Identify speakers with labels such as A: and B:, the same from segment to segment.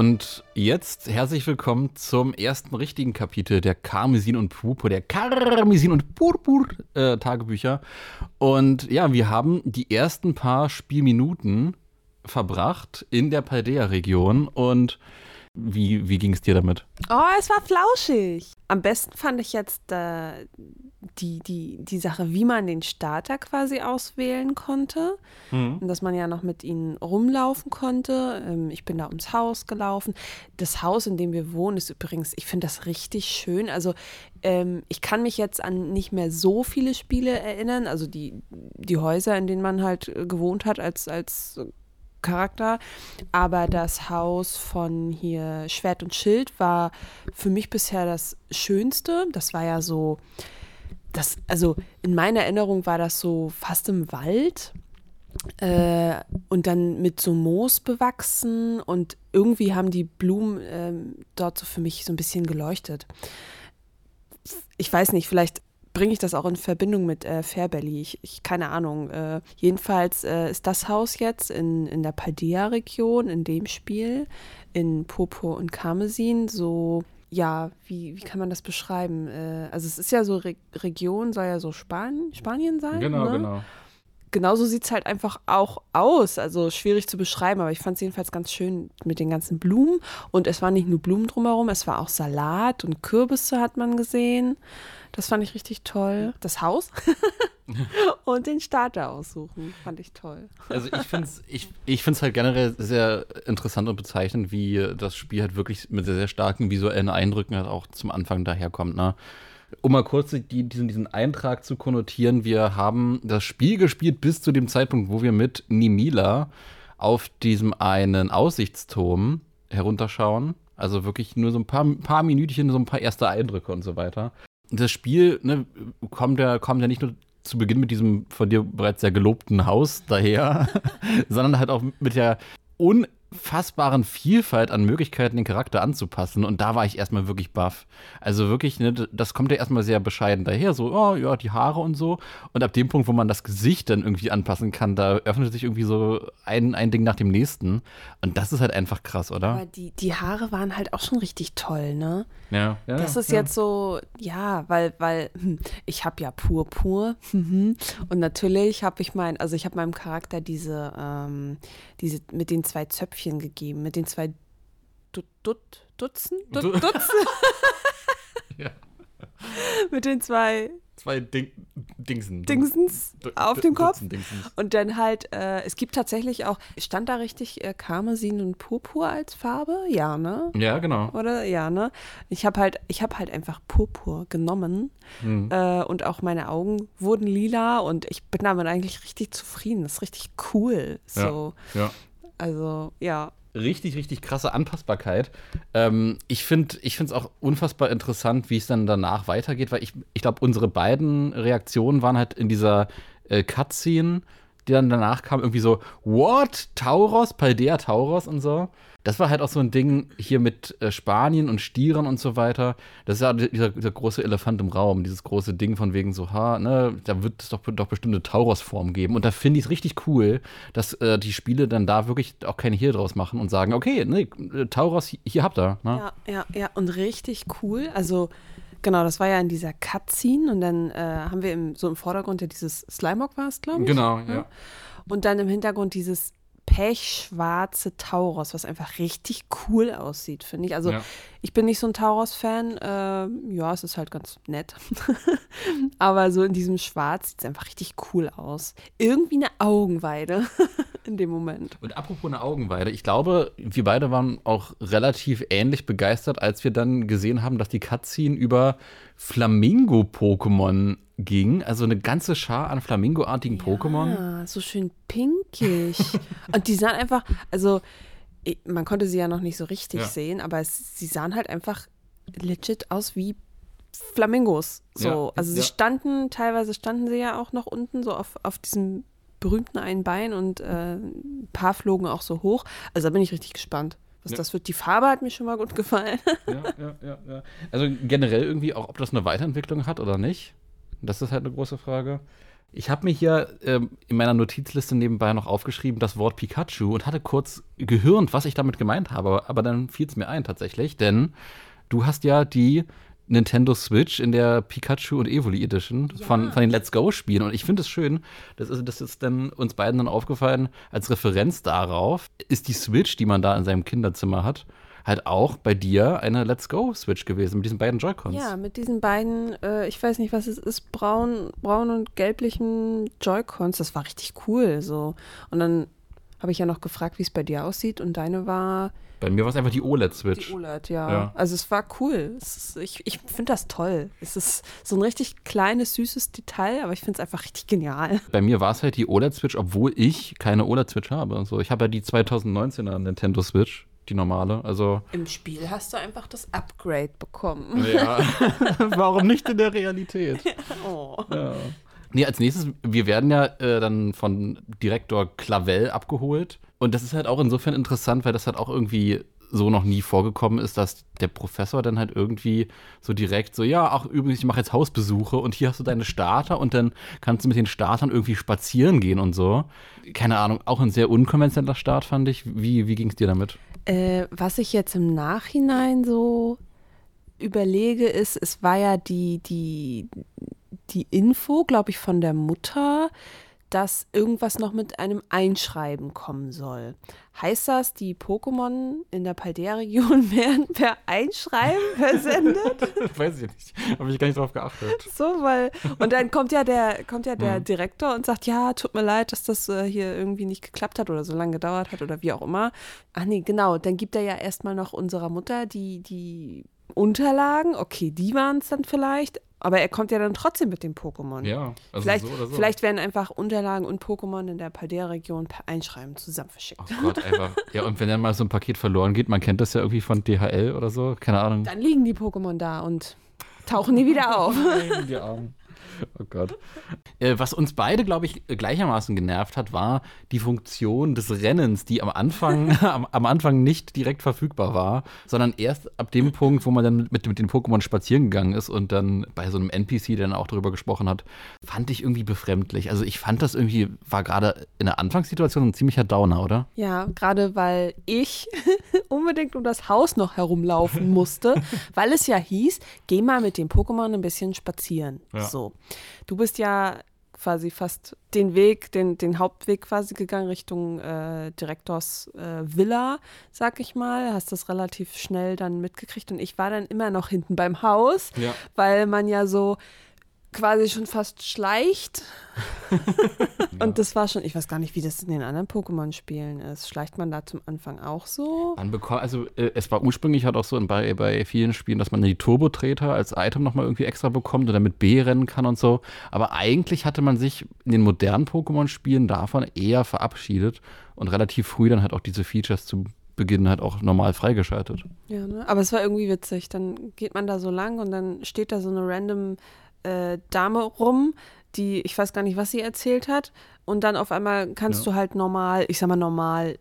A: und jetzt herzlich willkommen zum ersten richtigen Kapitel der Karmesin und Purpur, der Karmesin und Purpur äh, Tagebücher. Und ja, wir haben die ersten paar Spielminuten verbracht in der Paldea-Region und wie, wie ging es dir damit?
B: Oh, es war flauschig. Am besten fand ich jetzt äh, die, die, die Sache, wie man den Starter quasi auswählen konnte. Mhm. Und dass man ja noch mit ihnen rumlaufen konnte. Ähm, ich bin da ums Haus gelaufen. Das Haus, in dem wir wohnen, ist übrigens, ich finde das richtig schön. Also ähm, ich kann mich jetzt an nicht mehr so viele Spiele erinnern. Also die, die Häuser, in denen man halt gewohnt hat als, als Charakter. Aber das Haus von hier Schwert und Schild war für mich bisher das Schönste. Das war ja so, das, also in meiner Erinnerung war das so fast im Wald. Äh, und dann mit so Moos bewachsen und irgendwie haben die Blumen äh, dort so für mich so ein bisschen geleuchtet. Ich weiß nicht, vielleicht bringe ich das auch in Verbindung mit äh, Fairbelly. Ich, ich, keine Ahnung. Äh, jedenfalls äh, ist das Haus jetzt in, in der Paldea-Region, in dem Spiel, in Purpur und Karmesin, so, ja, wie, wie kann man das beschreiben? Äh, also es ist ja so, Re Region soll ja so Span Spanien sein.
A: Genau,
B: ne?
A: genau
B: genauso sieht es halt einfach auch aus. Also schwierig zu beschreiben, aber ich fand es jedenfalls ganz schön mit den ganzen Blumen. Und es war nicht nur Blumen drumherum, es war auch Salat und Kürbisse hat man gesehen. Das fand ich richtig toll. Das Haus und den Starter aussuchen, fand ich toll.
A: Also ich finde es ich, ich find's halt generell sehr interessant und bezeichnend, wie das Spiel halt wirklich mit sehr, sehr starken visuellen Eindrücken halt auch zum Anfang daherkommt. Ne? Um mal kurz die, diesen, diesen Eintrag zu konnotieren, wir haben das Spiel gespielt bis zu dem Zeitpunkt, wo wir mit Nimila auf diesem einen Aussichtsturm herunterschauen. Also wirklich nur so ein paar, paar Minütchen, so ein paar erste Eindrücke und so weiter das Spiel ne, kommt, ja, kommt ja nicht nur zu Beginn mit diesem von dir bereits sehr gelobten Haus daher, sondern halt auch mit der un unfassbaren Vielfalt an Möglichkeiten, den Charakter anzupassen. Und da war ich erstmal wirklich baff. Also wirklich, ne, das kommt ja erstmal sehr bescheiden daher. So, oh ja, die Haare und so. Und ab dem Punkt, wo man das Gesicht dann irgendwie anpassen kann, da öffnet sich irgendwie so ein, ein Ding nach dem nächsten. Und das ist halt einfach krass, oder?
B: Aber die, die Haare waren halt auch schon richtig toll, ne?
A: Ja. ja
B: das ist
A: ja.
B: jetzt so, ja, weil, weil hm, ich habe ja pur pur. und natürlich habe ich mein, also ich habe meinem Charakter diese, ähm, diese mit den zwei Zöpfchen gegeben, mit den zwei Dut, Dut, Dutzen? Dut, Dutzen? ja. mit den zwei
A: zwei Ding Dingsen.
B: Dingsens auf dem Kopf. Und dann halt, äh, es gibt tatsächlich auch, stand da richtig äh, Karmesin und Purpur als Farbe? Ja, ne?
A: Ja, genau.
B: Oder? Ja, ne? Ich habe halt, ich habe halt einfach Purpur genommen mhm. äh, und auch meine Augen wurden lila und ich bin damit eigentlich richtig zufrieden. Das ist richtig cool. So.
A: Ja. ja.
B: Also, ja
A: richtig, richtig krasse Anpassbarkeit. Ähm, ich finde es auch unfassbar interessant, wie es dann danach weitergeht, weil ich, ich glaube, unsere beiden Reaktionen waren halt in dieser äh, Cutscene, die dann danach kam, irgendwie so, what? Tauros? Paldea Tauros und so das war halt auch so ein Ding hier mit äh, Spanien und Stieren und so weiter. Das ist ja dieser, dieser, große Elefant im Raum, dieses große Ding von wegen so, ha, ne, da wird es doch, doch bestimmte Tauros-Formen geben. Und da finde ich es richtig cool, dass äh, die Spiele dann da wirklich auch keine Hehl draus machen und sagen, okay, ne, Tauros, hier habt ihr. Ne?
B: Ja, ja, ja, und richtig cool. Also, Genau, das war ja in dieser Cutscene und dann äh, haben wir im, so im Vordergrund ja dieses Slimog war es, glaube ich.
A: Genau, ja.
B: Und dann im Hintergrund dieses pechschwarze Tauros, was einfach richtig cool aussieht, finde ich. Also ja. ich bin nicht so ein Tauros-Fan. Äh, ja, es ist halt ganz nett. Aber so in diesem Schwarz sieht es einfach richtig cool aus. Irgendwie eine Augenweide in dem Moment.
A: Und apropos eine Augenweide, ich glaube, wir beide waren auch relativ ähnlich begeistert, als wir dann gesehen haben, dass die Cutscene über Flamingo-Pokémon ging. Also eine ganze Schar an Flamingo-artigen ja, Pokémon.
B: so schön pinkig. Und die sahen einfach, also man konnte sie ja noch nicht so richtig ja. sehen, aber es, sie sahen halt einfach legit aus wie Flamingos. So. Ja, also sie standen, teilweise standen sie ja auch noch unten, so auf, auf diesem berühmten einen Bein und äh, ein paar flogen auch so hoch. Also da bin ich richtig gespannt. Was ja. das wird. Die Farbe hat mir schon mal gut gefallen.
A: ja, ja, ja, ja. Also generell irgendwie auch, ob das eine Weiterentwicklung hat oder nicht. Das ist halt eine große Frage. Ich habe mir hier ähm, in meiner Notizliste nebenbei noch aufgeschrieben das Wort Pikachu und hatte kurz gehirnt, was ich damit gemeint habe. Aber dann fiel es mir ein tatsächlich, denn du hast ja die Nintendo Switch in der Pikachu und Evoli Edition ja. von, von den Let's Go-Spielen. Und ich finde es schön, das ist, das ist dann uns beiden dann aufgefallen, als Referenz darauf ist die Switch, die man da in seinem Kinderzimmer hat, halt auch bei dir eine Let's Go Switch gewesen mit diesen beiden Joy-Cons.
B: Ja, mit diesen beiden, äh, ich weiß nicht, was es ist, braun, braun und gelblichen Joy-Cons. Das war richtig cool so. Und dann habe ich ja noch gefragt, wie es bei dir aussieht und deine war
A: bei mir war es einfach die OLED-Switch.
B: Die OLED, ja. ja. Also es war cool. Es ist, ich ich finde das toll. Es ist so ein richtig kleines, süßes Detail, aber ich finde es einfach richtig genial.
A: Bei mir war es halt die OLED-Switch, obwohl ich keine OLED-Switch habe. Also ich habe ja die 2019er Nintendo Switch die normale. Also
B: Im Spiel hast du einfach das Upgrade bekommen.
A: Ja. Warum nicht in der Realität? oh. Ja. Nee, als nächstes, wir werden ja äh, dann von Direktor Clavel abgeholt. Und das ist halt auch insofern interessant, weil das halt auch irgendwie so noch nie vorgekommen ist, dass der Professor dann halt irgendwie so direkt so, ja, ach übrigens, ich mache jetzt Hausbesuche und hier hast du deine Starter und dann kannst du mit den Startern irgendwie spazieren gehen und so. Keine Ahnung, auch ein sehr unkonventioneller Start fand ich. Wie, wie ging es dir damit?
B: Äh, was ich jetzt im Nachhinein so überlege, ist, es war ja die, die, die Info, glaube ich, von der Mutter, dass irgendwas noch mit einem Einschreiben kommen soll. Heißt das, die Pokémon in der Paldea-Region werden per Einschreiben versendet?
A: Weiß ich nicht. Habe ich gar nicht drauf geachtet.
B: So, weil. Und dann kommt ja der, kommt ja der mhm. Direktor und sagt: Ja, tut mir leid, dass das äh, hier irgendwie nicht geklappt hat oder so lange gedauert hat oder wie auch immer. Ach nee, genau. Dann gibt er ja erstmal noch unserer Mutter die, die Unterlagen. Okay, die waren es dann vielleicht. Aber er kommt ja dann trotzdem mit dem Pokémon.
A: Ja,
B: also vielleicht, so so. vielleicht werden einfach Unterlagen und Pokémon in der Paldea-Region per Einschreiben zusammen verschickt.
A: Oh Gott, einfach. ja, und wenn dann mal so ein Paket verloren geht, man kennt das ja irgendwie von DHL oder so, keine Ahnung.
B: Dann liegen die Pokémon da und tauchen nie wieder auf. die Armen.
A: Oh Gott. Äh, was uns beide, glaube ich, gleichermaßen genervt hat, war die Funktion des Rennens, die am Anfang, am, am, Anfang nicht direkt verfügbar war, sondern erst ab dem Punkt, wo man dann mit, mit den Pokémon spazieren gegangen ist und dann bei so einem NPC, der dann auch darüber gesprochen hat, fand ich irgendwie befremdlich. Also ich fand das irgendwie, war gerade in der Anfangssituation ein ziemlicher Downer, oder?
B: Ja, gerade weil ich unbedingt um das Haus noch herumlaufen musste, weil es ja hieß, geh mal mit dem Pokémon ein bisschen spazieren. Ja. So. Du bist ja quasi fast den Weg, den, den Hauptweg quasi gegangen Richtung äh, Direktors äh, Villa, sag ich mal. Hast das relativ schnell dann mitgekriegt und ich war dann immer noch hinten beim Haus, ja. weil man ja so quasi schon fast schleicht. und das war schon, ich weiß gar nicht, wie das in den anderen Pokémon-Spielen ist. Schleicht man da zum Anfang auch so?
A: Man bekommt, also äh, es war ursprünglich halt auch so bei, bei vielen Spielen, dass man die Turbo-Treter als Item nochmal irgendwie extra bekommt oder mit B rennen kann und so. Aber eigentlich hatte man sich in den modernen Pokémon-Spielen davon eher verabschiedet und relativ früh dann halt auch diese Features zu Beginn halt auch normal freigeschaltet.
B: Ja, ne? aber es war irgendwie witzig. Dann geht man da so lang und dann steht da so eine random äh, Dame rum, die, ich weiß gar nicht, was sie erzählt hat. Und dann auf einmal kannst ja. du halt normal, ich sag mal normal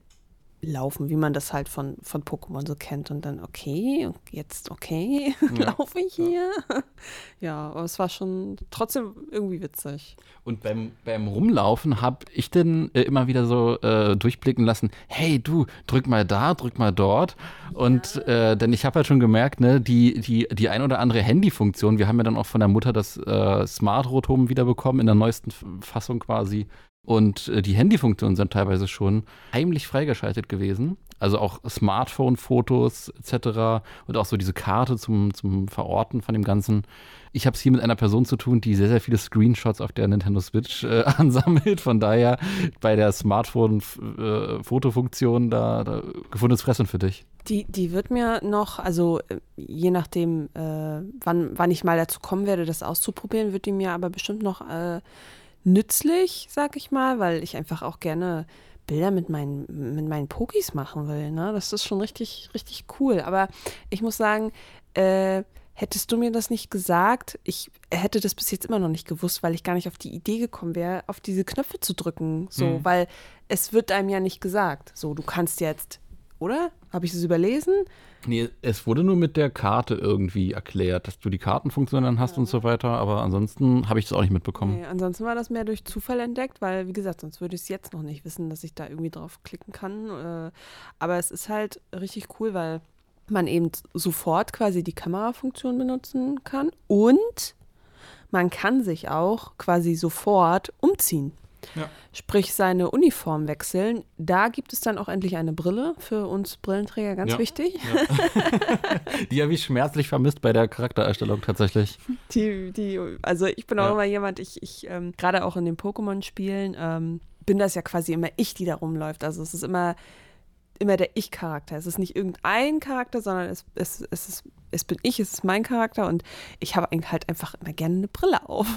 B: laufen, wie man das halt von, von Pokémon so kennt. Und dann, okay, jetzt okay, ja. laufe ich hier. Ja. aber es war schon trotzdem irgendwie witzig.
A: Und beim, beim Rumlaufen habe ich dann äh, immer wieder so äh, durchblicken lassen, hey du, drück mal da, drück mal dort. Und äh, denn ich habe halt schon gemerkt, ne, die, die, die ein oder andere Handyfunktion, wir haben ja dann auch von der Mutter das äh, Smart-Rotom wiederbekommen, in der neuesten Fassung quasi. Und äh, die Handyfunktionen sind teilweise schon heimlich freigeschaltet gewesen. Also auch Smartphone-Fotos etc. und auch so diese Karte zum, zum Verorten von dem Ganzen. Ich habe es hier mit einer Person zu tun, die sehr, sehr viele Screenshots auf der Nintendo Switch äh, ansammelt. Von daher bei der Smartphone-Fotofunktion äh, da, da gefundenes Fressen für dich.
B: Die, die wird mir noch, also äh, je nachdem, äh, wann, wann ich mal dazu kommen werde, das auszuprobieren, wird die mir aber bestimmt noch äh, nützlich, sag ich mal, weil ich einfach auch gerne Bilder mit meinen, mit meinen Pokis machen will. Ne? Das ist schon richtig, richtig cool. Aber ich muss sagen, äh, hättest du mir das nicht gesagt, ich hätte das bis jetzt immer noch nicht gewusst, weil ich gar nicht auf die Idee gekommen wäre, auf diese Knöpfe zu drücken. So, mhm. weil es wird einem ja nicht gesagt. So, du kannst jetzt oder? Habe ich das überlesen?
A: Nee, es wurde nur mit der Karte irgendwie erklärt, dass du die Kartenfunktion dann hast ja. und so weiter, aber ansonsten habe ich das auch nicht mitbekommen.
B: Nee, ansonsten war das mehr durch Zufall entdeckt, weil, wie gesagt, sonst würde ich es jetzt noch nicht wissen, dass ich da irgendwie drauf klicken kann. Äh, aber es ist halt richtig cool, weil man eben sofort quasi die Kamerafunktion benutzen kann und man kann sich auch quasi sofort umziehen. Ja. Sprich, seine Uniform wechseln. Da gibt es dann auch endlich eine Brille. Für uns Brillenträger ganz ja. wichtig. Ja.
A: die habe ich schmerzlich vermisst bei der Charaktererstellung tatsächlich.
B: Die, die, also ich bin auch immer jemand, ich, ich ähm, gerade auch in den Pokémon-Spielen, ähm, bin das ja quasi immer ich, die da rumläuft. Also es ist immer immer der Ich-Charakter. Es ist nicht irgendein Charakter, sondern es, es, es, ist, es bin ich, es ist mein Charakter und ich habe halt einfach immer gerne eine Brille auf.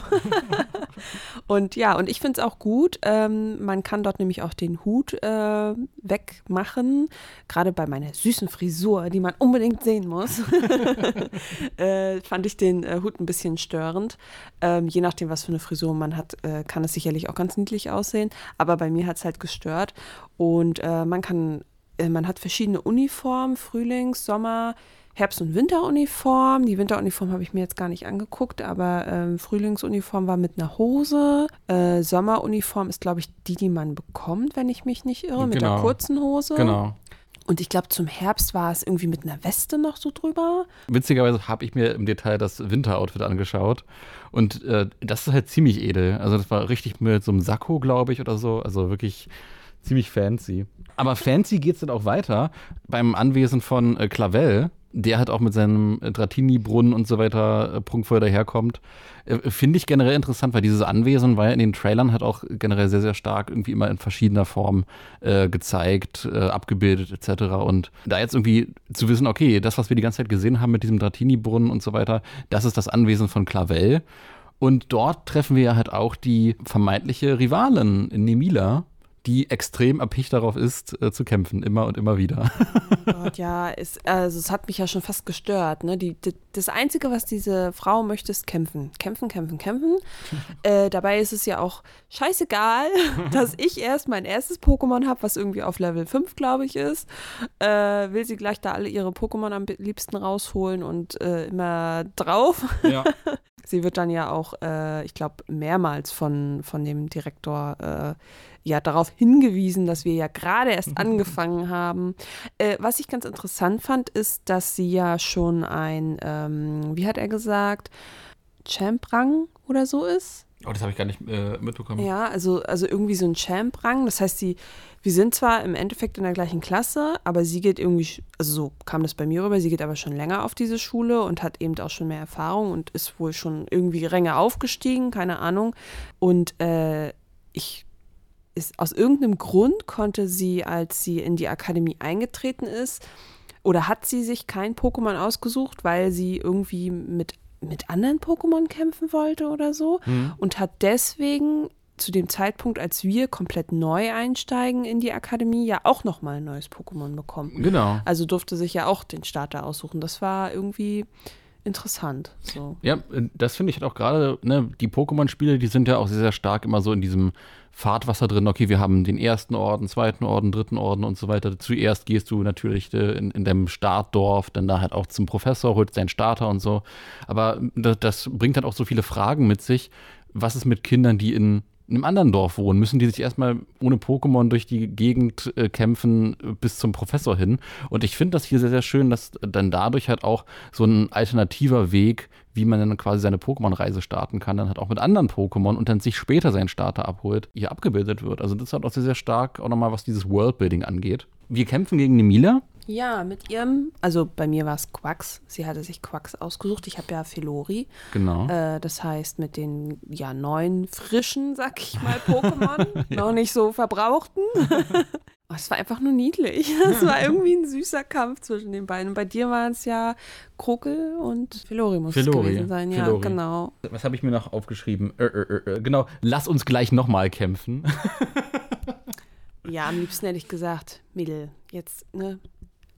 B: und ja, und ich finde es auch gut. Ähm, man kann dort nämlich auch den Hut äh, wegmachen. Gerade bei meiner süßen Frisur, die man unbedingt sehen muss, äh, fand ich den äh, Hut ein bisschen störend. Ähm, je nachdem, was für eine Frisur man hat, äh, kann es sicherlich auch ganz niedlich aussehen. Aber bei mir hat es halt gestört. Und äh, man kann man hat verschiedene Uniformen, Frühlings-, Sommer-, Herbst- und Winteruniform. Die Winteruniform habe ich mir jetzt gar nicht angeguckt, aber ähm, Frühlingsuniform war mit einer Hose. Äh, Sommeruniform ist, glaube ich, die, die man bekommt, wenn ich mich nicht irre, mit genau. der kurzen Hose.
A: Genau.
B: Und ich glaube, zum Herbst war es irgendwie mit einer Weste noch so drüber.
A: Witzigerweise habe ich mir im Detail das Winteroutfit angeschaut. Und äh, das ist halt ziemlich edel. Also, das war richtig mit so einem Sakko, glaube ich, oder so. Also wirklich ziemlich fancy. Aber fancy geht es dann auch weiter beim Anwesen von äh, Clavel, der halt auch mit seinem äh, Dratini-Brunnen und so weiter äh, prunkvoll daherkommt. Äh, Finde ich generell interessant, weil dieses Anwesen war ja in den Trailern halt auch generell sehr, sehr stark irgendwie immer in verschiedener Form gezeigt, abgebildet etc. Und da jetzt irgendwie zu wissen, okay, das, was wir die ganze Zeit gesehen haben mit diesem Dratini-Brunnen und so weiter, das ist das Anwesen von Clavel. Und dort treffen wir ja halt auch die vermeintliche Rivalin Nemila, die extrem erpicht darauf ist, äh, zu kämpfen, immer und immer wieder.
B: Oh Gott, ja, ist, also es hat mich ja schon fast gestört. Ne? Die, die, das Einzige, was diese Frau möchte, ist kämpfen. Kämpfen, kämpfen, kämpfen. äh, dabei ist es ja auch scheißegal, dass ich erst mein erstes Pokémon habe, was irgendwie auf Level 5, glaube ich, ist. Äh, will sie gleich da alle ihre Pokémon am liebsten rausholen und äh, immer drauf. Ja. Sie wird dann ja auch, äh, ich glaube, mehrmals von, von dem Direktor äh, ja darauf hingewiesen, dass wir ja gerade erst angefangen haben. Äh, was ich ganz interessant fand, ist, dass sie ja schon ein, ähm, wie hat er gesagt, Champ-Rang oder so ist.
A: Oh, das habe ich gar nicht äh, mitbekommen.
B: Ja, also, also irgendwie so ein Champ-Rang. Das heißt, sie, wir sind zwar im Endeffekt in der gleichen Klasse, aber sie geht irgendwie, also so kam das bei mir rüber, sie geht aber schon länger auf diese Schule und hat eben auch schon mehr Erfahrung und ist wohl schon irgendwie Ränge aufgestiegen, keine Ahnung. Und äh, ich ist aus irgendeinem Grund konnte sie, als sie in die Akademie eingetreten ist, oder hat sie sich kein Pokémon ausgesucht, weil sie irgendwie mit, mit anderen Pokémon kämpfen wollte oder so mhm. und hat deswegen zu dem Zeitpunkt, als wir komplett neu einsteigen in die Akademie, ja auch nochmal ein neues Pokémon bekommen.
A: Genau.
B: Also durfte sich ja auch den Starter aussuchen. Das war irgendwie interessant. So.
A: Ja, das finde ich halt auch gerade, ne, die Pokémon-Spiele, die sind ja auch sehr, sehr stark immer so in diesem Fahrtwasser drin. Okay, wir haben den ersten Orden, zweiten Orden, dritten Orden und so weiter. Zuerst gehst du natürlich äh, in, in dem Startdorf, dann da halt auch zum Professor, holst deinen Starter und so. Aber das, das bringt halt auch so viele Fragen mit sich. Was ist mit Kindern, die in in einem anderen Dorf wohnen, müssen die sich erstmal ohne Pokémon durch die Gegend äh, kämpfen äh, bis zum Professor hin. Und ich finde das hier sehr, sehr schön, dass dann dadurch halt auch so ein alternativer Weg, wie man dann quasi seine Pokémon-Reise starten kann, dann halt auch mit anderen Pokémon und dann sich später seinen Starter abholt, hier abgebildet wird. Also das halt auch sehr, sehr stark, auch nochmal, was dieses Worldbuilding angeht. Wir kämpfen gegen Nemila.
B: Ja, mit ihrem, also bei mir war es Quax. Sie hatte sich Quax ausgesucht. Ich habe ja Filori.
A: Genau.
B: Äh, das heißt, mit den ja neuen, frischen, sag ich mal, Pokémon, noch nicht so verbrauchten. Oh, es war einfach nur niedlich. Es war irgendwie ein süßer Kampf zwischen den beiden. Und bei dir waren es ja Krokel und Filori muss Filori. es gewesen sein. Ja, Filori. genau.
A: Was habe ich mir noch aufgeschrieben? Äh, äh, äh, genau, lass uns gleich nochmal kämpfen.
B: ja, am liebsten hätte ich gesagt, Mädel, jetzt, ne,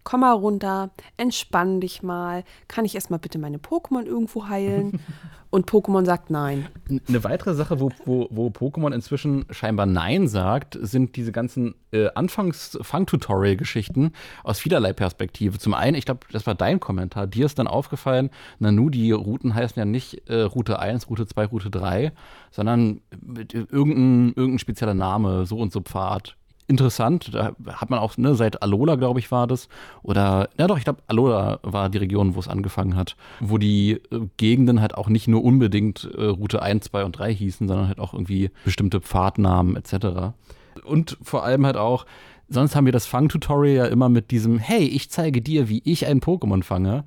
B: komm mal runter, entspann dich mal, kann ich erstmal bitte meine Pokémon irgendwo heilen? Und Pokémon sagt nein.
A: Eine weitere Sache, wo, wo, wo Pokémon inzwischen scheinbar Nein sagt, sind diese ganzen äh, Anfangs-Fang-Tutorial-Geschichten aus vielerlei Perspektive. Zum einen, ich glaube, das war dein Kommentar, dir ist dann aufgefallen, Nanu, die Routen heißen ja nicht äh, Route 1, Route 2, Route 3, sondern irgendein, irgendein spezieller Name, so und so Pfad interessant. Da hat man auch, ne, seit Alola, glaube ich, war das. Oder, ja doch, ich glaube, Alola war die Region, wo es angefangen hat. Wo die äh, Gegenden halt auch nicht nur unbedingt äh, Route 1, 2 und 3 hießen, sondern halt auch irgendwie bestimmte Pfadnamen etc. Und vor allem halt auch, sonst haben wir das Fang-Tutorial ja immer mit diesem, hey, ich zeige dir, wie ich ein Pokémon fange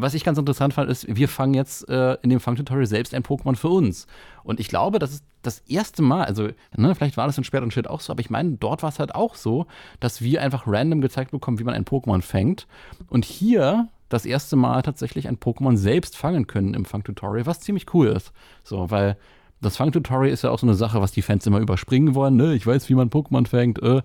A: was ich ganz interessant fand, ist, wir fangen jetzt äh, in dem Fang-Tutorial selbst ein Pokémon für uns. Und ich glaube, das ist das erste Mal, also ne, vielleicht war das in Schwert und Schild auch so, aber ich meine, dort war es halt auch so, dass wir einfach random gezeigt bekommen, wie man ein Pokémon fängt. Und hier das erste Mal tatsächlich ein Pokémon selbst fangen können im Fang-Tutorial, was ziemlich cool ist. So, weil das Fang-Tutorial ist ja auch so eine Sache, was die Fans immer überspringen wollen. Ne? Ich weiß, wie man Pokémon fängt. Äh.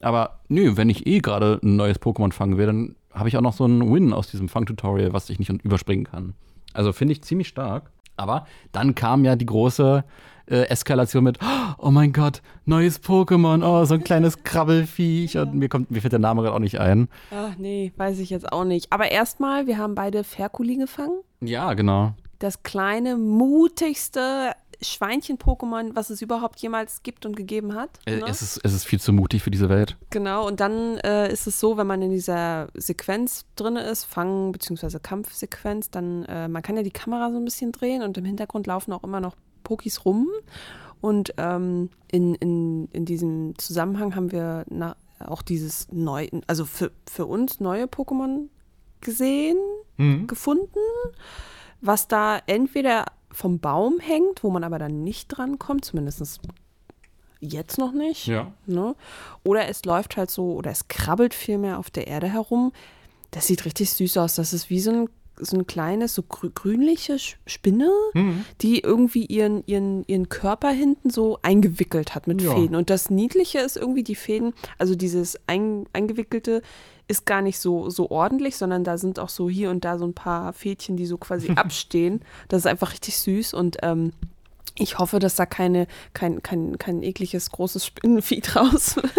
A: Aber nö, wenn ich eh gerade ein neues Pokémon fangen will, dann habe ich auch noch so einen Win aus diesem Fang-Tutorial, was ich nicht überspringen kann. Also finde ich ziemlich stark. Aber dann kam ja die große äh, Eskalation mit, oh mein Gott, neues Pokémon, oh, so ein kleines Krabbelfiech. Ja. Und mir, kommt, mir fällt der Name gerade auch nicht ein.
B: Ach nee, weiß ich jetzt auch nicht. Aber erstmal, wir haben beide Ferkuli gefangen.
A: Ja, genau.
B: Das kleine, mutigste Schweinchen-Pokémon, was es überhaupt jemals gibt und gegeben hat.
A: Äh, ne? es, ist, es ist viel zu mutig für diese Welt.
B: Genau, und dann äh, ist es so, wenn man in dieser Sequenz drin ist, Fang- bzw. Kampfsequenz, dann, äh, man kann ja die Kamera so ein bisschen drehen und im Hintergrund laufen auch immer noch Pokis rum. Und ähm, in, in, in diesem Zusammenhang haben wir na, auch dieses neu, also für, für uns neue Pokémon gesehen, mhm. gefunden, was da entweder vom Baum hängt, wo man aber dann nicht dran kommt, zumindest jetzt noch nicht.
A: Ja.
B: Ne? Oder es läuft halt so, oder es krabbelt vielmehr auf der Erde herum. Das sieht richtig süß aus. Das ist wie so ein, so ein kleines, so grü grünliche Spinne, mhm. die irgendwie ihren, ihren, ihren Körper hinten so eingewickelt hat mit ja. Fäden. Und das Niedliche ist irgendwie die Fäden, also dieses ein, eingewickelte ist gar nicht so, so ordentlich, sondern da sind auch so hier und da so ein paar Fädchen, die so quasi abstehen. Das ist einfach richtig süß und ähm, ich hoffe, dass da keine, kein, kein, kein ekliges, großes Spinnenvieh draus wird.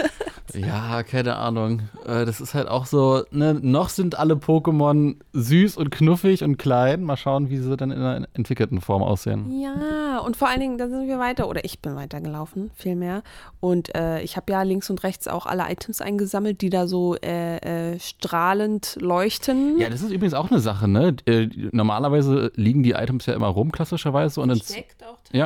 A: Ja, keine Ahnung. Äh, das ist halt auch so, ne, noch sind alle Pokémon süß und knuffig und klein. Mal schauen, wie sie dann in einer entwickelten Form aussehen.
B: Ja, und vor allen Dingen, da sind wir weiter, oder ich bin weitergelaufen, vielmehr. Und äh, ich habe ja links und rechts auch alle Items eingesammelt, die da so äh, äh, strahlend leuchten.
A: Ja, das ist übrigens auch eine Sache, ne? Äh, normalerweise liegen die Items ja immer rum, klassischerweise. Und Steckt auch teilweise. Ja.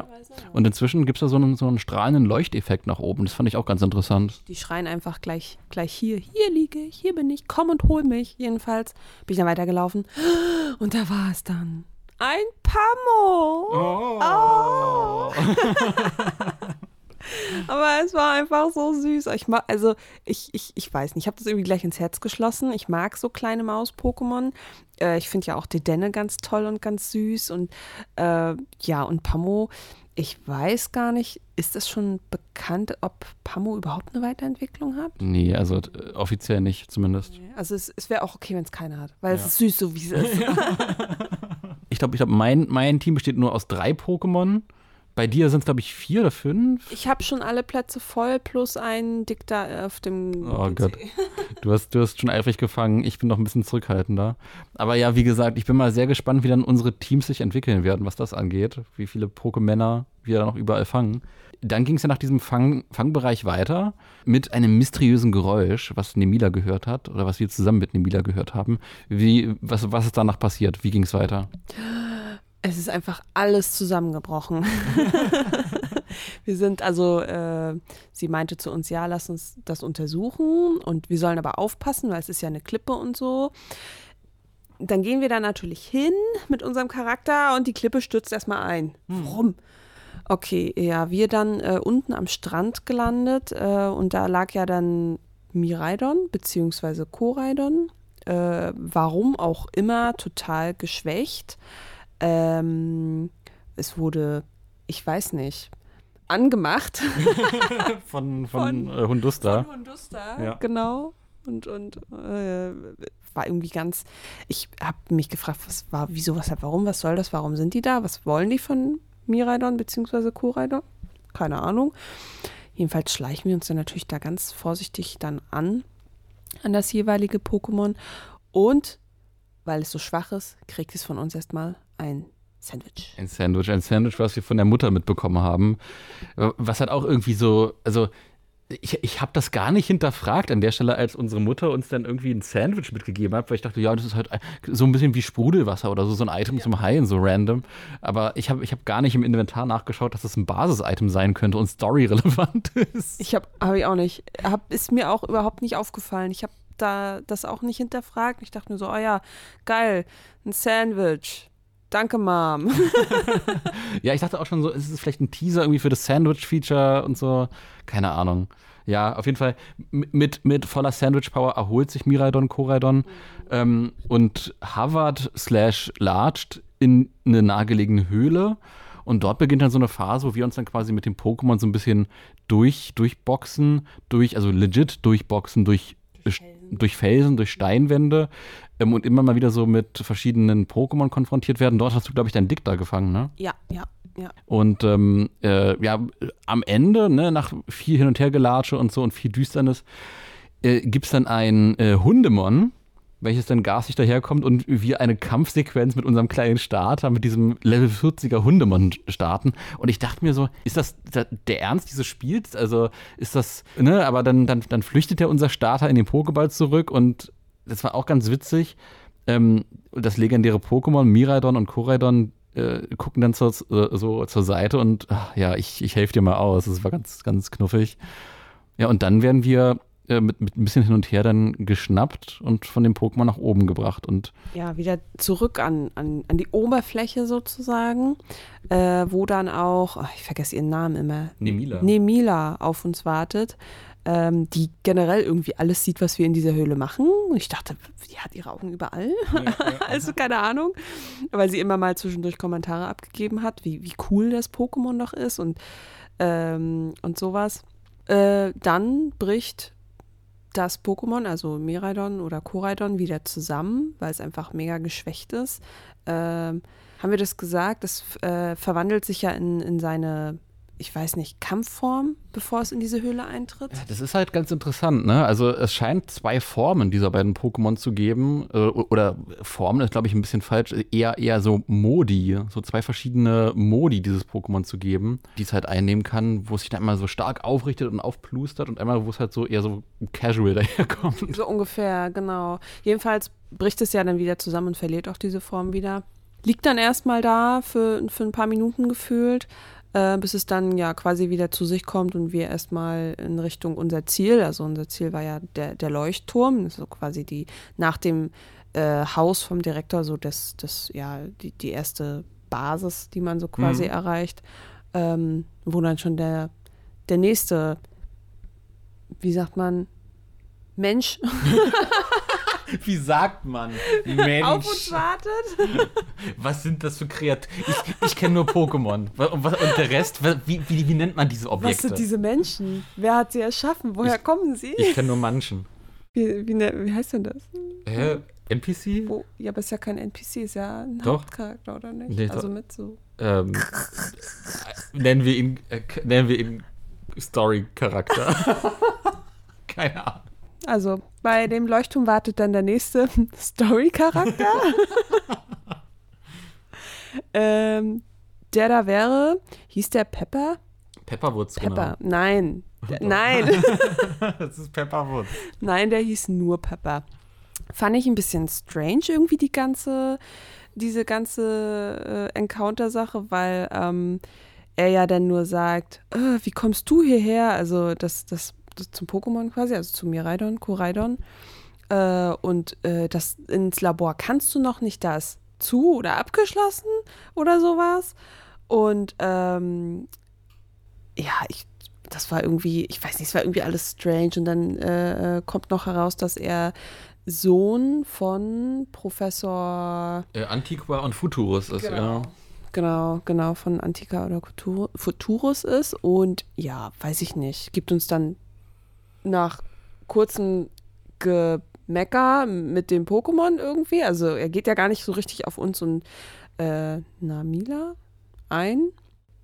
A: Und inzwischen gibt es da so einen, so einen strahlenden Leuchteffekt nach oben. Das fand ich auch ganz interessant.
B: Die schreien einfach gleich, gleich hier, hier liege ich, hier bin ich, komm und hol mich. Jedenfalls bin ich dann weitergelaufen. Und da war es dann. Ein Pammo. Oh. oh. Aber es war einfach so süß. Ich mag, also ich, ich, ich weiß nicht, ich habe das irgendwie gleich ins Herz geschlossen. Ich mag so kleine Maus-Pokémon. Äh, ich finde ja auch Dedenne ganz toll und ganz süß. Und äh, ja, und Pammo, ich weiß gar nicht, ist es schon bekannt, ob Pammo überhaupt eine Weiterentwicklung hat?
A: Nee, also äh, offiziell nicht zumindest.
B: Also es, es wäre auch okay, wenn es keine hat, weil ja. es ist süß, so wie es ist.
A: ich glaube, ich glaub, mein, mein Team besteht nur aus drei Pokémon. Bei dir sind es, glaube ich, vier oder fünf.
B: Ich habe schon alle Plätze voll, plus einen Diktar auf dem.
A: Oh PC. Gott. Du hast, du hast schon eifrig gefangen. Ich bin noch ein bisschen zurückhaltender. Aber ja, wie gesagt, ich bin mal sehr gespannt, wie dann unsere Teams sich entwickeln werden, was das angeht. Wie viele Pokémänner wir da noch überall fangen. Dann ging es ja nach diesem Fang, Fangbereich weiter mit einem mysteriösen Geräusch, was Nemila gehört hat oder was wir zusammen mit Nemila gehört haben. Wie, was, was ist danach passiert? Wie ging es weiter?
B: Es ist einfach alles zusammengebrochen. wir sind also, äh, sie meinte zu uns, ja, lass uns das untersuchen und wir sollen aber aufpassen, weil es ist ja eine Klippe und so. Dann gehen wir da natürlich hin mit unserem Charakter und die Klippe stürzt erstmal ein. Hm. Warum? Okay, ja, wir dann äh, unten am Strand gelandet äh, und da lag ja dann Miraidon beziehungsweise Koraidon. Äh, warum auch immer total geschwächt. Ähm, es wurde, ich weiß nicht, angemacht.
A: von, von, von äh, Hundusta.
B: Von Hundusta, ja. genau. und, und äh, war irgendwie ganz, ich habe mich gefragt, was war, wieso, was, warum, was soll das, warum sind die da, was wollen die von Miraidon bzw. Koraidon? Keine Ahnung. Jedenfalls schleichen wir uns dann natürlich da ganz vorsichtig dann an, an das jeweilige Pokémon und weil es so schwach ist, kriegt es von uns erstmal ein Sandwich.
A: Ein Sandwich, ein Sandwich, was wir von der Mutter mitbekommen haben. Was hat auch irgendwie so, also ich, ich habe das gar nicht hinterfragt an der Stelle, als unsere Mutter uns dann irgendwie ein Sandwich mitgegeben hat, weil ich dachte, ja, das ist halt so ein bisschen wie Sprudelwasser oder so, so ein Item ja. zum Haien, so random. Aber ich habe ich hab gar nicht im Inventar nachgeschaut, dass das ein Basis-Item sein könnte und storyrelevant ist.
B: Ich habe hab ich auch nicht. Hab, ist mir auch überhaupt nicht aufgefallen. Ich habe da das auch nicht hinterfragt. Ich dachte nur so, oh ja, geil, ein Sandwich. Danke, Mom.
A: ja, ich dachte auch schon so, ist es vielleicht ein Teaser irgendwie für das Sandwich-Feature und so? Keine Ahnung. Ja, auf jeden Fall mit, mit voller Sandwich-Power erholt sich Miraidon, Koraidon mhm. ähm, und Harvard slash larged in eine nahegelegene Höhle. Und dort beginnt dann so eine Phase, wo wir uns dann quasi mit dem Pokémon so ein bisschen durch, durchboxen, durch, also legit durchboxen, durch durch Felsen, durch Steinwände ähm, und immer mal wieder so mit verschiedenen Pokémon konfrontiert werden. Dort hast du, glaube ich, dein Dick da gefangen, ne?
B: Ja, ja. Ja.
A: Und ähm, äh, ja, am Ende, ne, nach viel Hin- und Hergelatsche und so und viel Düsternis, äh, gibt es dann ein äh, Hundemon, welches dann garstig daherkommt und wir eine Kampfsequenz mit unserem kleinen Starter, mit diesem Level 40er Hundemann starten. Und ich dachte mir so, ist das der Ernst dieses Spiels? Also ist das, ne, aber dann, dann, dann flüchtet ja unser Starter in den Pokéball zurück und das war auch ganz witzig. Ähm, das legendäre Pokémon, Miraidon und Koraidon, äh, gucken dann zur, äh, so zur Seite und ach, ja, ich, ich helfe dir mal aus. Das war ganz, ganz knuffig. Ja, und dann werden wir äh, mit, mit ein bisschen hin und her dann geschnappt und von dem Pokémon nach oben gebracht. Und
B: ja, wieder zurück an, an, an die Oberfläche sozusagen, äh, wo dann auch, oh, ich vergesse ihren Namen immer,
A: Nemila,
B: Nemila auf uns wartet. Ähm, die generell irgendwie alles sieht, was wir in dieser Höhle machen. Und ich dachte, die hat ihre Augen überall. Ja, ja, also keine Ahnung. Weil sie immer mal zwischendurch Kommentare abgegeben hat, wie, wie cool das Pokémon noch ist und, ähm, und sowas. Äh, dann bricht das Pokémon, also Miraidon oder Koraidon, wieder zusammen, weil es einfach mega geschwächt ist. Ähm, haben wir das gesagt? Das äh, verwandelt sich ja in, in seine ich weiß nicht, Kampfform, bevor es in diese Höhle eintritt? Ja,
A: das ist halt ganz interessant, ne? Also es scheint zwei Formen dieser beiden Pokémon zu geben. Äh, oder Formen ist, glaube ich, ein bisschen falsch. Eher, eher so Modi, so zwei verschiedene Modi dieses Pokémon zu geben, die es halt einnehmen kann, wo es sich dann einmal so stark aufrichtet und aufplustert und einmal, wo es halt so eher so casual daherkommt.
B: So ungefähr, genau. Jedenfalls bricht es ja dann wieder zusammen und verliert auch diese Form wieder. Liegt dann erstmal da für, für ein paar Minuten gefühlt äh, bis es dann ja quasi wieder zu sich kommt und wir erstmal in Richtung unser Ziel, also unser Ziel war ja der, der Leuchtturm, so quasi die nach dem äh, Haus vom Direktor so das, das ja, die, die erste Basis, die man so quasi mhm. erreicht, ähm, wo dann schon der, der nächste, wie sagt man, Mensch
A: Wie sagt man? Mensch.
B: Auf uns wartet.
A: Was sind das für Kreaturen? Ich, ich kenne nur Pokémon. Und, der Rest, wie, wie, wie, nennt man diese Objekte?
B: Was sind diese Menschen? Wer hat sie erschaffen? Woher
A: ich,
B: kommen sie?
A: Ich kenne nur Manchen.
B: Wie, wie, ne, wie, heißt denn das?
A: Hä? NPC?
B: Wo, ja, aber es ist ja kein NPC, ist ja ein
A: doch.
B: Hauptcharakter, oder nicht? Nee, also mit so.
A: Ähm, nennen wir ihn, äh, nennen wir ihn Story-Charakter. Keine Ahnung.
B: Also bei dem Leuchtturm wartet dann der nächste Story-Charakter. ähm, der da wäre, hieß der Pepper?
A: Pepperwoods,
B: Pepper. Genau. Nein. Nein.
A: das ist Pepperwoods.
B: Nein, der hieß nur Pepper. Fand ich ein bisschen strange irgendwie die ganze, diese ganze äh, Encounter-Sache, weil ähm, er ja dann nur sagt, äh, wie kommst du hierher? Also das, das zum Pokémon quasi, also zu Miraidon, Koraidon. Äh, und äh, das ins Labor kannst du noch nicht, das zu oder abgeschlossen oder sowas. Und ähm, ja, ich, das war irgendwie, ich weiß nicht, es war irgendwie alles strange. Und dann äh, kommt noch heraus, dass er Sohn von Professor
A: äh, Antiqua und Futurus ist, genau. ja.
B: Genau, genau, von Antiqua oder Futurus ist. Und ja, weiß ich nicht, gibt uns dann nach kurzen Gemecker mit dem Pokémon irgendwie. Also er geht ja gar nicht so richtig auf uns und äh, Namila ein,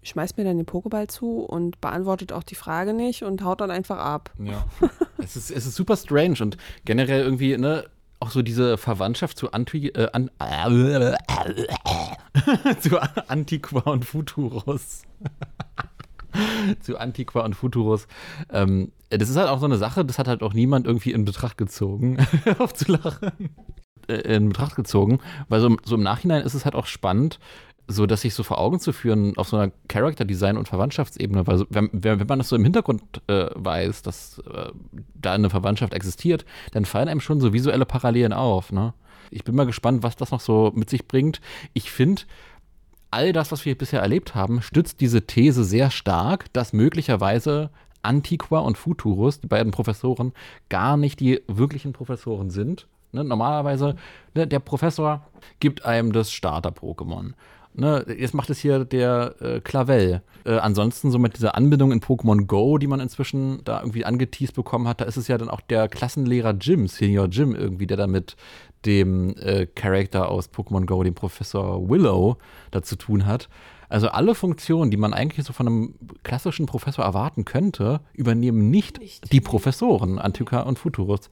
B: schmeißt mir dann den Pokéball zu und beantwortet auch die Frage nicht und haut dann einfach ab.
A: Ja. es, ist, es ist super strange und generell irgendwie, ne, auch so diese Verwandtschaft zu Anti, äh, an, zu Antiqua und Futurus. zu Antiqua und Futurus. Ähm, das ist halt auch so eine Sache, das hat halt auch niemand irgendwie in Betracht gezogen, aufzulachen. Äh, in Betracht gezogen, weil so, so, im Nachhinein ist es halt auch spannend, so dass sich so vor Augen zu führen auf so einer Character-Design- und Verwandtschaftsebene, weil so, wenn, wenn, man das so im Hintergrund äh, weiß, dass äh, da eine Verwandtschaft existiert, dann fallen einem schon so visuelle Parallelen auf. Ne? Ich bin mal gespannt, was das noch so mit sich bringt. Ich finde, all das, was wir bisher erlebt haben, stützt diese These sehr stark, dass möglicherweise Antiqua und Futurus, die beiden Professoren, gar nicht die wirklichen Professoren sind. Ne, normalerweise, ne, der Professor gibt einem das Starter-Pokémon. Ne, jetzt macht es hier der äh, Clavel. Äh, ansonsten so mit dieser Anbindung in Pokémon Go, die man inzwischen da irgendwie angeteased bekommen hat, da ist es ja dann auch der Klassenlehrer Jim, Senior Jim irgendwie, der da mit dem äh, Charakter aus Pokémon Go, dem Professor Willow, da zu tun hat. Also alle Funktionen, die man eigentlich so von einem klassischen Professor erwarten könnte, übernehmen nicht, nicht. die Professoren, Antika und Futurus.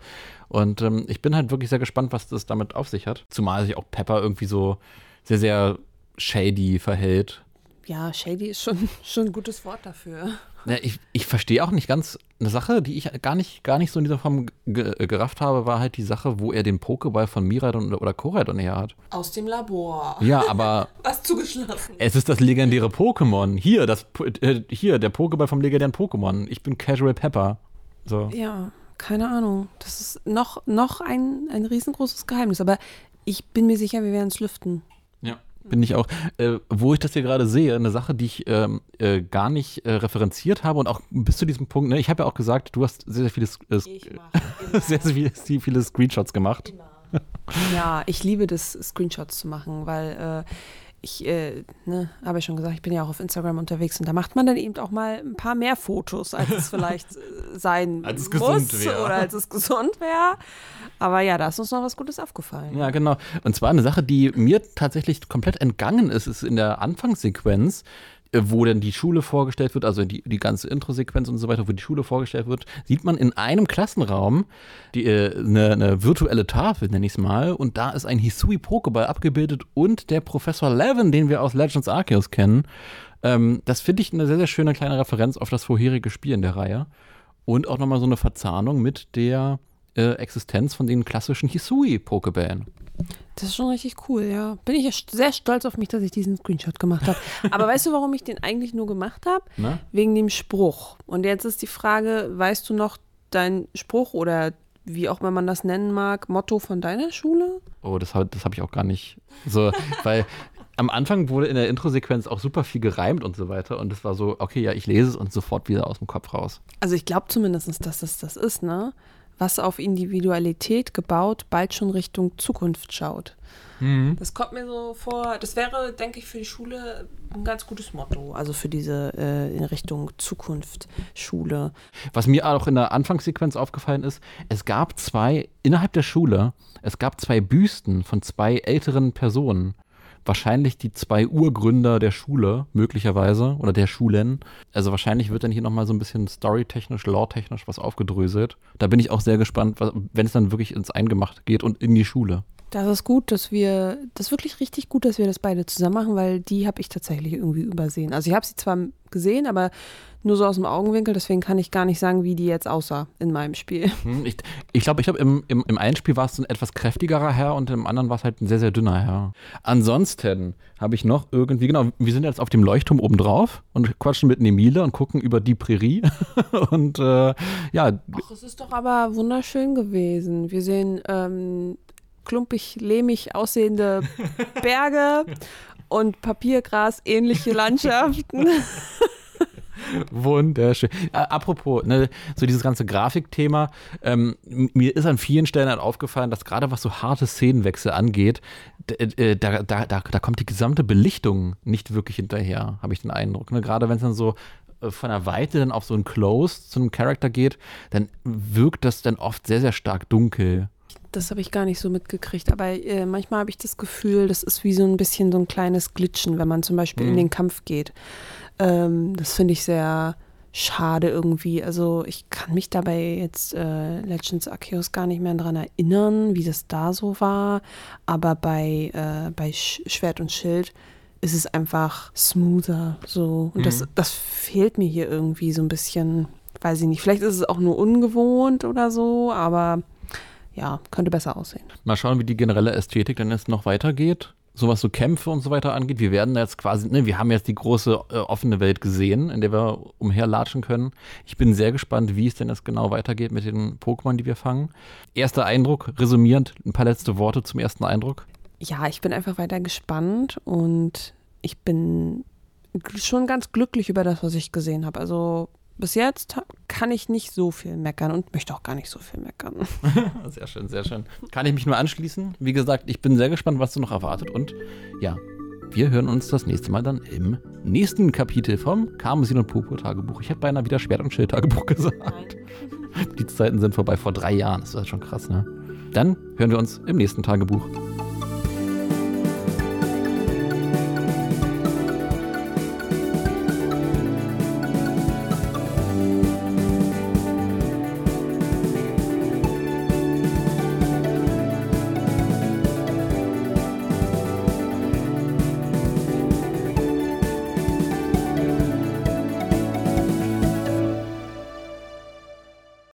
A: Und ähm, ich bin halt wirklich sehr gespannt, was das damit auf sich hat. Zumal sich auch Pepper irgendwie so sehr, sehr shady verhält.
B: Ja, shady ist schon, schon ein gutes Wort dafür.
A: Ja, ich, ich verstehe auch nicht ganz eine Sache, die ich gar nicht, gar nicht so in dieser Form gerafft habe, war halt die Sache, wo er den Pokéball von Miradon oder Koraidon her hat.
B: Aus dem Labor.
A: Ja, aber.
B: Was zugeschlossen.
A: Es ist das legendäre Pokémon. Hier, das, äh, hier, der Pokéball vom legendären Pokémon. Ich bin Casual Pepper. So.
B: Ja, keine Ahnung. Das ist noch, noch ein, ein riesengroßes Geheimnis. Aber ich bin mir sicher, wir werden es lüften.
A: Bin ich auch. Äh, wo ich das hier gerade sehe, eine Sache, die ich ähm, äh, gar nicht äh, referenziert habe und auch bis zu diesem Punkt, ne, ich habe ja auch gesagt, du hast sehr, sehr viele, äh, sehr, sehr viele, viele Screenshots gemacht.
B: Immer. ja, ich liebe das, Screenshots zu machen, weil äh, ich, äh, ne, habe ich schon gesagt, ich bin ja auch auf Instagram unterwegs und da macht man dann eben auch mal ein paar mehr Fotos, als es vielleicht äh, sein als es muss oder als es gesund wäre. Aber ja, da ist uns noch was Gutes aufgefallen.
A: Ja, genau. Und zwar eine Sache, die mir tatsächlich komplett entgangen ist, ist in der Anfangssequenz wo dann die Schule vorgestellt wird, also die, die ganze Intro-Sequenz und so weiter, wo die Schule vorgestellt wird, sieht man in einem Klassenraum die, äh, eine, eine virtuelle Tafel, nenne ich es mal, und da ist ein Hisui Pokéball abgebildet und der Professor Levin, den wir aus Legends Arceus kennen. Ähm, das finde ich eine sehr, sehr schöne kleine Referenz auf das vorherige Spiel in der Reihe. Und auch nochmal so eine Verzahnung mit der äh, Existenz von den klassischen Hisui-Pokeballen.
B: Das ist schon richtig cool, ja. Bin ich sehr stolz auf mich, dass ich diesen Screenshot gemacht habe. Aber weißt du, warum ich den eigentlich nur gemacht habe? Wegen dem Spruch. Und jetzt ist die Frage, weißt du noch deinen Spruch oder wie auch immer man das nennen mag, Motto von deiner Schule?
A: Oh, das, das habe ich auch gar nicht so, weil am Anfang wurde in der Intro-Sequenz auch super viel gereimt und so weiter. Und es war so, okay, ja, ich lese es und sofort wieder aus dem Kopf raus.
B: Also ich glaube zumindest, dass es das ist, ne? Was auf Individualität gebaut bald schon Richtung Zukunft schaut. Mhm. Das kommt mir so vor, das wäre, denke ich, für die Schule ein ganz gutes Motto, also für diese äh, in Richtung Zukunft Schule.
A: Was mir auch in der Anfangssequenz aufgefallen ist, es gab zwei, innerhalb der Schule, es gab zwei Büsten von zwei älteren Personen wahrscheinlich die zwei Urgründer der Schule, möglicherweise, oder der Schulen. Also wahrscheinlich wird dann hier nochmal so ein bisschen storytechnisch, lore-technisch was aufgedröselt. Da bin ich auch sehr gespannt, wenn es dann wirklich ins Eingemacht geht und in die Schule.
B: Das ist gut, dass wir, das ist wirklich richtig gut, dass wir das beide zusammen machen, weil die habe ich tatsächlich irgendwie übersehen. Also ich habe sie zwar gesehen, aber nur so aus dem Augenwinkel, deswegen kann ich gar nicht sagen, wie die jetzt aussah in meinem Spiel.
A: Hm, ich glaube, ich, glaub, ich glaub, im, im, im einen Spiel war es ein etwas kräftigerer Herr und im anderen war es halt ein sehr, sehr dünner Herr. Ansonsten habe ich noch irgendwie, genau, wir sind jetzt auf dem Leuchtturm oben drauf und quatschen mit Nemile und gucken über die Prärie. und äh, ja.
B: Ach, es ist doch aber wunderschön gewesen. Wir sehen ähm, klumpig, lehmig aussehende Berge und Papiergras ähnliche Landschaften.
A: Wunderschön. Äh, apropos, ne, so dieses ganze Grafikthema, ähm, mir ist an vielen Stellen halt aufgefallen, dass gerade was so harte Szenenwechsel angeht, äh, da, da, da, da kommt die gesamte Belichtung nicht wirklich hinterher, habe ich den Eindruck. Ne? Gerade wenn es dann so äh, von der Weite dann auf so ein Close zu einem Charakter geht, dann wirkt das dann oft sehr, sehr stark dunkel.
B: Das habe ich gar nicht so mitgekriegt, aber äh, manchmal habe ich das Gefühl, das ist wie so ein bisschen so ein kleines Glitschen, wenn man zum Beispiel mhm. in den Kampf geht. Ähm, das finde ich sehr schade irgendwie. Also ich kann mich dabei jetzt äh, Legends Arceus gar nicht mehr daran erinnern, wie das da so war. Aber bei, äh, bei Sch Schwert und Schild ist es einfach smoother so. Und mhm. das, das fehlt mir hier irgendwie so ein bisschen. Weiß ich nicht. Vielleicht ist es auch nur ungewohnt oder so, aber ja, könnte besser aussehen.
A: Mal schauen, wie die generelle Ästhetik dann jetzt noch weitergeht so was so Kämpfe und so weiter angeht. Wir werden jetzt quasi, ne, wir haben jetzt die große äh, offene Welt gesehen, in der wir umherlatschen können. Ich bin sehr gespannt, wie es denn jetzt genau weitergeht mit den Pokémon, die wir fangen. Erster Eindruck, resümierend, ein paar letzte Worte zum ersten Eindruck.
B: Ja, ich bin einfach weiter gespannt und ich bin schon ganz glücklich über das, was ich gesehen habe. Also bis jetzt kann ich nicht so viel meckern und möchte auch gar nicht so viel meckern.
A: sehr schön, sehr schön. Kann ich mich nur anschließen. Wie gesagt, ich bin sehr gespannt, was du noch erwartet. Und ja, wir hören uns das nächste Mal dann im nächsten Kapitel vom Karmesin und Purpur Tagebuch. Ich hätte beinahe wieder Schwert und Schild Tagebuch gesagt. Nein. Die Zeiten sind vorbei vor drei Jahren. Das ist schon krass, ne? Dann hören wir uns im nächsten Tagebuch.